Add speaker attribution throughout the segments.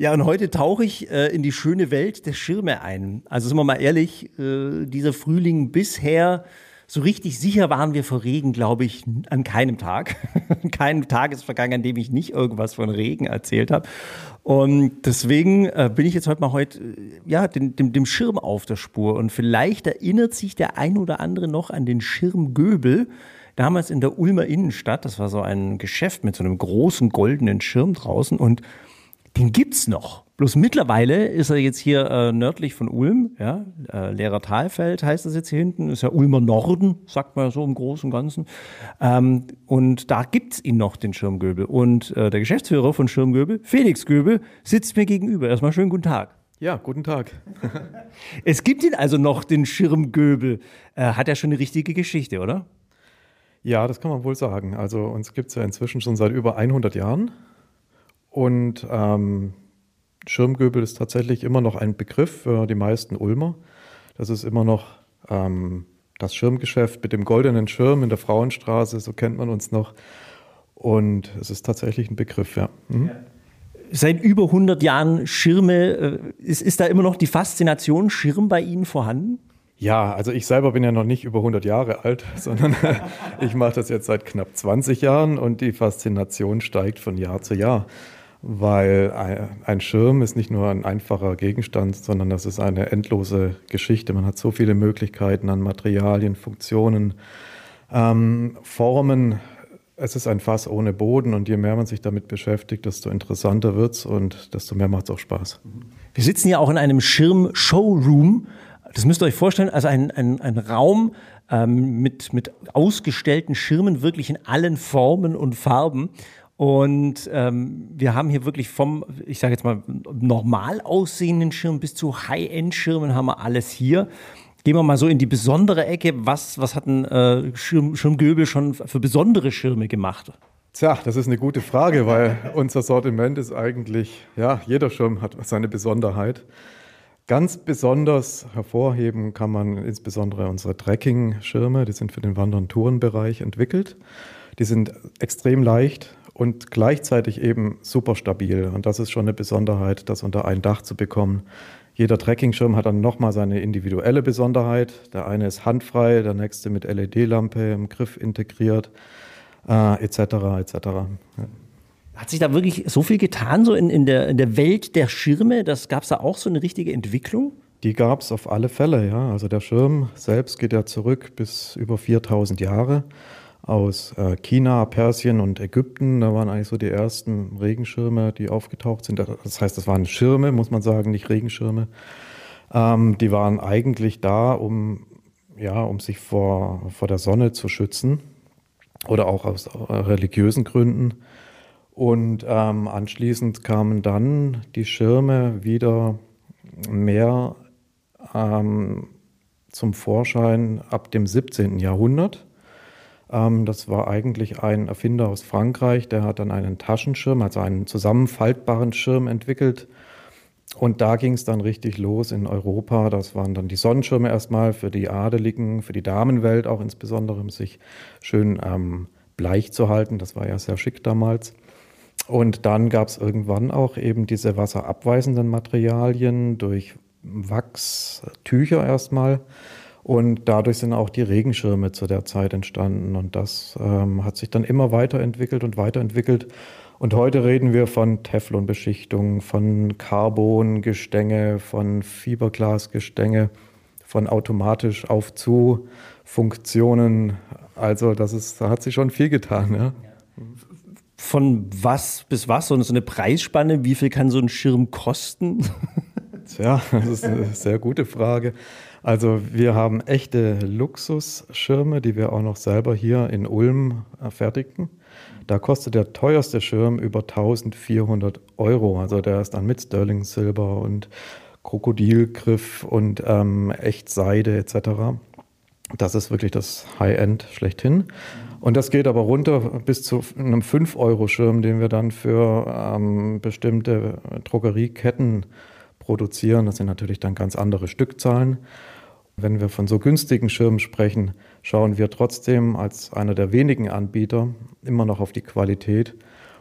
Speaker 1: Ja, und heute tauche ich äh, in die schöne Welt der Schirme ein. Also sind wir mal ehrlich, äh, dieser Frühling bisher so richtig sicher waren wir vor Regen, glaube ich, an keinem Tag. Kein Tag ist vergangen, an dem ich nicht irgendwas von Regen erzählt habe. Und deswegen äh, bin ich jetzt heute mal heute, äh, ja, dem, dem, dem Schirm auf der Spur. Und vielleicht erinnert sich der ein oder andere noch an den Schirm Göbel. Damals in der Ulmer Innenstadt. Das war so ein Geschäft mit so einem großen goldenen Schirm draußen. Und den gibt's noch. Bloß mittlerweile ist er jetzt hier äh, nördlich von Ulm, ja, äh, Lehrer Talfeld heißt das jetzt hier hinten, ist ja Ulmer Norden, sagt man so im Großen und Ganzen. Ähm, und da gibt's ihn noch, den Schirmgöbel. Und äh, der Geschäftsführer von Schirmgöbel, Felix Göbel, sitzt mir gegenüber. Erstmal schönen guten Tag.
Speaker 2: Ja, guten Tag.
Speaker 1: es gibt ihn also noch, den Schirmgöbel. Äh, hat ja schon eine richtige Geschichte, oder?
Speaker 2: Ja, das kann man wohl sagen. Also uns gibt es ja inzwischen schon seit über 100 Jahren. Und ähm, Schirmgöbel ist tatsächlich immer noch ein Begriff für die meisten Ulmer. Das ist immer noch ähm, das Schirmgeschäft mit dem goldenen Schirm in der Frauenstraße, so kennt man uns noch. Und es ist tatsächlich ein Begriff, ja. Mhm. ja.
Speaker 1: Seit über 100 Jahren Schirme, äh, ist, ist da immer noch die Faszination Schirm bei Ihnen vorhanden?
Speaker 2: Ja, also ich selber bin ja noch nicht über 100 Jahre alt, sondern ich mache das jetzt seit knapp 20 Jahren und die Faszination steigt von Jahr zu Jahr weil ein Schirm ist nicht nur ein einfacher Gegenstand, sondern das ist eine endlose Geschichte. Man hat so viele Möglichkeiten an Materialien, Funktionen, ähm, Formen. Es ist ein Fass ohne Boden und je mehr man sich damit beschäftigt, desto interessanter wird es und desto mehr macht es auch Spaß.
Speaker 1: Wir sitzen ja auch in einem Schirm-Showroom. Das müsst ihr euch vorstellen, also ein, ein, ein Raum ähm, mit, mit ausgestellten Schirmen, wirklich in allen Formen und Farben. Und ähm, wir haben hier wirklich vom, ich sage jetzt mal, normal aussehenden Schirm bis zu High-End-Schirmen haben wir alles hier. Gehen wir mal so in die besondere Ecke. Was, was hat ein äh, Schirm, Schirmgöbel schon für besondere Schirme gemacht?
Speaker 2: Tja, das ist eine gute Frage, weil unser Sortiment ist eigentlich, ja, jeder Schirm hat seine Besonderheit. Ganz besonders hervorheben kann man insbesondere unsere Trekking-Schirme, die sind für den Wandern- Tourenbereich entwickelt. Die sind extrem leicht, und gleichzeitig eben super stabil. Und das ist schon eine Besonderheit, das unter ein Dach zu bekommen. Jeder Trekkingschirm hat dann nochmal seine individuelle Besonderheit. Der eine ist handfrei, der nächste mit LED-Lampe im Griff integriert, äh, etc. etc. Ja.
Speaker 1: Hat sich da wirklich so viel getan, so in, in, der, in der Welt der Schirme? Gab es da auch so eine richtige Entwicklung?
Speaker 2: Die gab es auf alle Fälle, ja. Also der Schirm selbst geht ja zurück bis über 4000 Jahre aus äh, China, Persien und Ägypten. Da waren eigentlich so die ersten Regenschirme, die aufgetaucht sind. Das heißt, das waren Schirme, muss man sagen, nicht Regenschirme. Ähm, die waren eigentlich da, um, ja, um sich vor, vor der Sonne zu schützen oder auch aus religiösen Gründen. Und ähm, anschließend kamen dann die Schirme wieder mehr ähm, zum Vorschein ab dem 17. Jahrhundert. Ähm, das war eigentlich ein Erfinder aus Frankreich, der hat dann einen Taschenschirm, also einen zusammenfaltbaren Schirm entwickelt. Und da ging es dann richtig los in Europa. Das waren dann die Sonnenschirme erstmal für die Adeligen, für die Damenwelt auch insbesondere, um sich schön ähm, bleich zu halten. Das war ja sehr schick damals. Und dann gab es irgendwann auch eben diese wasserabweisenden Materialien durch Wachstücher erstmal. Und dadurch sind auch die Regenschirme zu der Zeit entstanden. Und das ähm, hat sich dann immer weiterentwickelt und weiterentwickelt. Und heute reden wir von Teflonbeschichtung, von Carbongestänge, von Fiberglasgestänge, von automatisch auf-zu Funktionen. Also das ist, da hat sich schon viel getan. Ja.
Speaker 1: Von was bis was? So eine Preisspanne? Wie viel kann so ein Schirm kosten?
Speaker 2: Tja, das ist eine sehr gute Frage. Also wir haben echte Luxusschirme, die wir auch noch selber hier in Ulm äh, fertigen. Da kostet der teuerste Schirm über 1400 Euro. Also der ist dann mit Sterling Silber und Krokodilgriff und ähm, Echtseide etc. Das ist wirklich das High-End schlechthin. Und das geht aber runter bis zu einem 5-Euro-Schirm, den wir dann für ähm, bestimmte Drogerieketten produzieren. Das sind natürlich dann ganz andere Stückzahlen. Wenn wir von so günstigen Schirmen sprechen, schauen wir trotzdem als einer der wenigen Anbieter immer noch auf die Qualität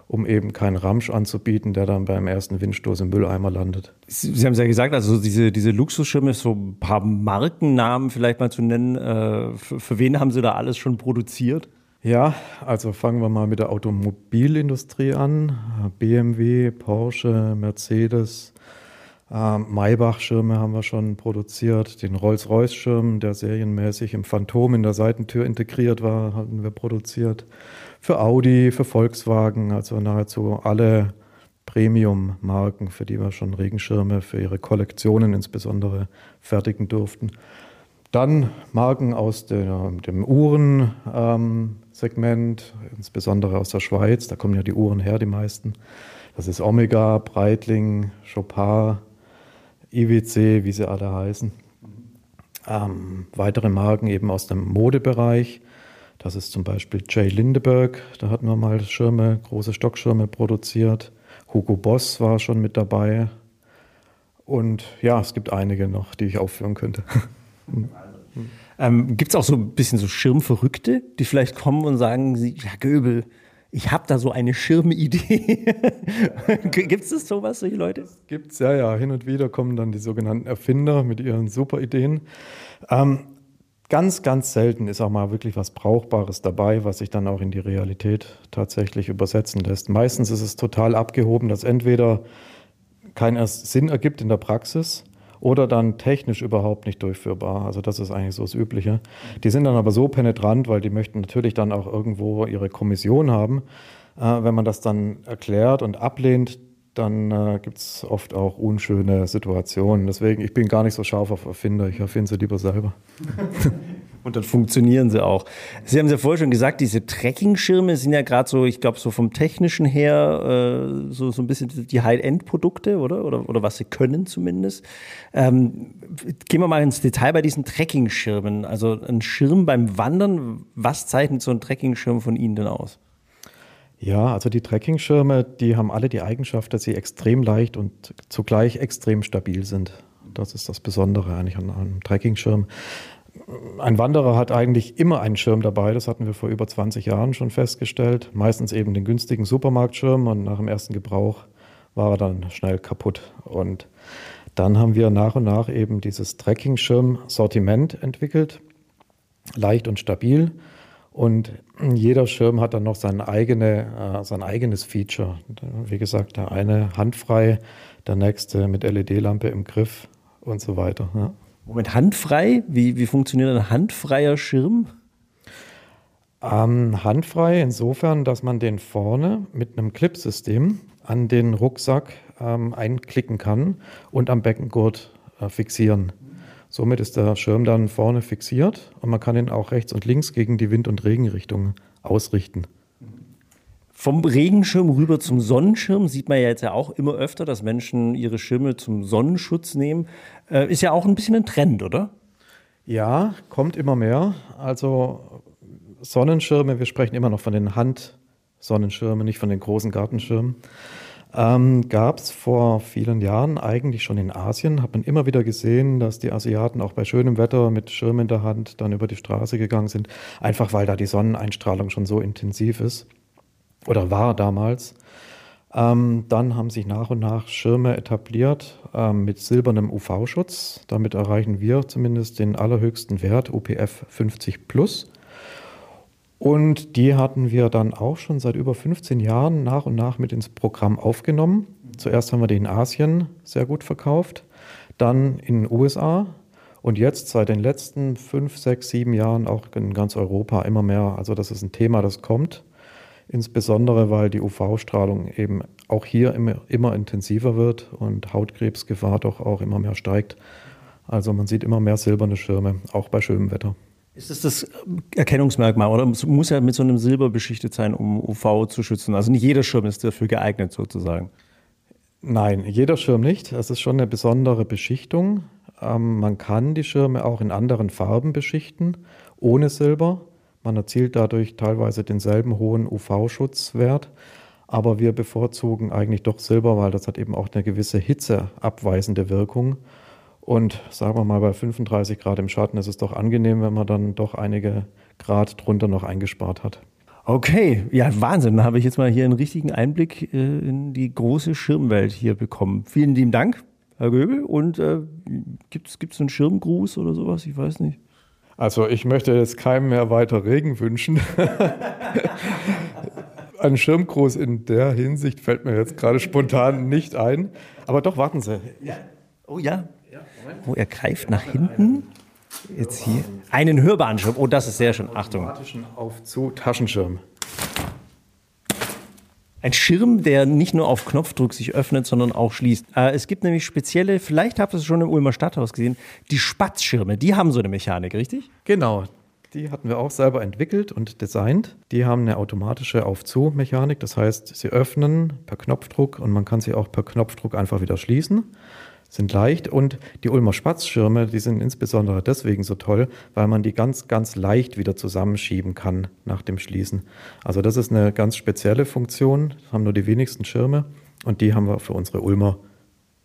Speaker 2: um eben keinen Ramsch anzubieten, der dann beim ersten Windstoß im Mülleimer landet.
Speaker 1: Sie, haben es ja gesagt, also diese, diese Luxusschirme, so ein paar Markennamen vielleicht mal zu nennen. Äh, für, für wen haben Sie da alles schon produziert?
Speaker 2: Ja, also fangen wir mal mit der Automobilindustrie an. BMW, Porsche, Mercedes, äh, Maybach-Schirme haben wir schon produziert. Den Rolls-Royce-Schirm, der serienmäßig im Phantom in der Seitentür integriert war, hatten wir produziert für Audi, für Volkswagen, also nahezu alle Premium-Marken, für die wir schon Regenschirme für ihre Kollektionen insbesondere fertigen durften. Dann Marken aus der, dem Uhrensegment, ähm, insbesondere aus der Schweiz, da kommen ja die Uhren her, die meisten. Das ist Omega, Breitling, Chopard, IWC, wie sie alle heißen. Ähm, weitere Marken eben aus dem Modebereich, das ist zum Beispiel Jay Lindeberg, da hatten wir mal Schirme, große Stockschirme produziert. Hugo Boss war schon mit dabei. Und ja, es gibt einige noch, die ich aufführen könnte.
Speaker 1: ähm, gibt es auch so ein bisschen so Schirmverrückte, die vielleicht kommen und sagen, ja Göbel, ich habe da so eine Schirmidee. Gibt es sowas, solche Leute?
Speaker 2: Gibt es, ja, ja. Hin und wieder kommen dann die sogenannten Erfinder mit ihren super Ideen. Ähm, Ganz, ganz selten ist auch mal wirklich was Brauchbares dabei, was sich dann auch in die Realität tatsächlich übersetzen lässt. Meistens ist es total abgehoben, dass entweder keinen Sinn ergibt in der Praxis oder dann technisch überhaupt nicht durchführbar. Also das ist eigentlich so das Übliche. Die sind dann aber so penetrant, weil die möchten natürlich dann auch irgendwo ihre Kommission haben. Äh, wenn man das dann erklärt und ablehnt, dann äh, gibt es oft auch unschöne Situationen. Deswegen, ich bin gar nicht so scharf auf Erfinder, ich erfinde sie lieber selber.
Speaker 1: Und dann funktionieren sie auch. Sie haben es ja vorher schon gesagt, diese Tracking-Schirme sind ja gerade so, ich glaube, so vom Technischen her äh, so, so ein bisschen die High-End-Produkte, oder? oder? Oder was sie können zumindest. Ähm, gehen wir mal ins Detail bei diesen Tracking-Schirmen. Also ein Schirm beim Wandern, was zeichnet so ein Tracking-Schirm von Ihnen denn aus?
Speaker 2: Ja, also die Trekkingschirme, die haben alle die Eigenschaft, dass sie extrem leicht und zugleich extrem stabil sind. Das ist das Besondere eigentlich an einem Trekkingschirm. Ein Wanderer hat eigentlich immer einen Schirm dabei, das hatten wir vor über 20 Jahren schon festgestellt. Meistens eben den günstigen Supermarktschirm und nach dem ersten Gebrauch war er dann schnell kaputt. Und dann haben wir nach und nach eben dieses Trekkingschirm-Sortiment entwickelt, leicht und stabil und jeder Schirm hat dann noch sein, eigene, äh, sein eigenes Feature. Wie gesagt, der eine handfrei, der nächste mit LED-Lampe im Griff und so weiter. Ja.
Speaker 1: Moment, handfrei? Wie, wie funktioniert ein handfreier Schirm?
Speaker 2: Ähm, handfrei insofern, dass man den vorne mit einem Clipsystem an den Rucksack ähm, einklicken kann und am Beckengurt äh, fixieren. Somit ist der Schirm dann vorne fixiert und man kann ihn auch rechts und links gegen die Wind- und Regenrichtung ausrichten.
Speaker 1: Vom Regenschirm rüber zum Sonnenschirm sieht man ja jetzt ja auch immer öfter, dass Menschen ihre Schirme zum Sonnenschutz nehmen. Äh, ist ja auch ein bisschen ein Trend, oder?
Speaker 2: Ja, kommt immer mehr. Also Sonnenschirme, wir sprechen immer noch von den Hand-Sonnenschirmen, nicht von den großen Gartenschirmen. Ähm, Gab es vor vielen Jahren eigentlich schon in Asien, hat man immer wieder gesehen, dass die Asiaten auch bei schönem Wetter mit Schirm in der Hand dann über die Straße gegangen sind, einfach weil da die Sonneneinstrahlung schon so intensiv ist oder war damals. Ähm, dann haben sich nach und nach Schirme etabliert ähm, mit silbernem UV-Schutz. Damit erreichen wir zumindest den allerhöchsten Wert, UPF 50 plus. Und die hatten wir dann auch schon seit über 15 Jahren nach und nach mit ins Programm aufgenommen. Zuerst haben wir die in Asien sehr gut verkauft, dann in den USA und jetzt seit den letzten fünf, sechs, sieben Jahren auch in ganz Europa immer mehr. Also das ist ein Thema, das kommt. Insbesondere, weil die UV-Strahlung eben auch hier immer, immer intensiver wird und Hautkrebsgefahr doch auch immer mehr steigt. Also man sieht immer mehr silberne Schirme, auch bei schönem Wetter.
Speaker 1: Ist das das Erkennungsmerkmal oder muss ja mit so einem Silber beschichtet sein, um UV zu schützen? Also nicht jeder Schirm ist dafür geeignet sozusagen.
Speaker 2: Nein, jeder Schirm nicht. Es ist schon eine besondere Beschichtung. Ähm, man kann die Schirme auch in anderen Farben beschichten, ohne Silber. Man erzielt dadurch teilweise denselben hohen UV-Schutzwert. Aber wir bevorzugen eigentlich doch Silber, weil das hat eben auch eine gewisse hitzeabweisende Wirkung. Und sagen wir mal, bei 35 Grad im Schatten ist es doch angenehm, wenn man dann doch einige Grad drunter noch eingespart hat.
Speaker 1: Okay, ja, Wahnsinn. Da habe ich jetzt mal hier einen richtigen Einblick äh, in die große Schirmwelt hier bekommen. Vielen lieben Dank, Herr Göbel. Und äh, gibt es einen Schirmgruß oder sowas? Ich weiß nicht.
Speaker 2: Also ich möchte jetzt keinem mehr weiter Regen wünschen. Ein Schirmgruß in der Hinsicht fällt mir jetzt gerade spontan nicht ein. Aber doch, warten Sie.
Speaker 1: Ja. Oh ja. Oh, er greift nach hinten. Jetzt hier. Einen hörbaren Schirm. Oh, das ist sehr schön. Achtung.
Speaker 2: Automatischen Aufzu-Taschenschirm.
Speaker 1: Ein Schirm, der nicht nur auf Knopfdruck sich öffnet, sondern auch schließt. Äh, es gibt nämlich spezielle, vielleicht habt ihr es schon im Ulmer Stadthaus gesehen, die Spatzschirme. Die haben so eine Mechanik, richtig?
Speaker 2: Genau. Die hatten wir auch selber entwickelt und designt. Die haben eine automatische Auf-Zu-Mechanik. Das heißt, sie öffnen per Knopfdruck und man kann sie auch per Knopfdruck einfach wieder schließen sind leicht und die Ulmer Spatzschirme, die sind insbesondere deswegen so toll, weil man die ganz, ganz leicht wieder zusammenschieben kann nach dem Schließen. Also das ist eine ganz spezielle Funktion, das haben nur die wenigsten Schirme und die haben wir für unsere Ulmer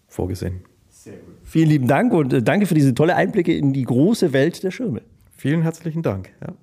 Speaker 2: vorgesehen.
Speaker 1: Sehr gut. Vielen lieben Dank und äh, danke für diese tolle Einblicke in die große Welt der Schirme.
Speaker 2: Vielen herzlichen Dank. Ja.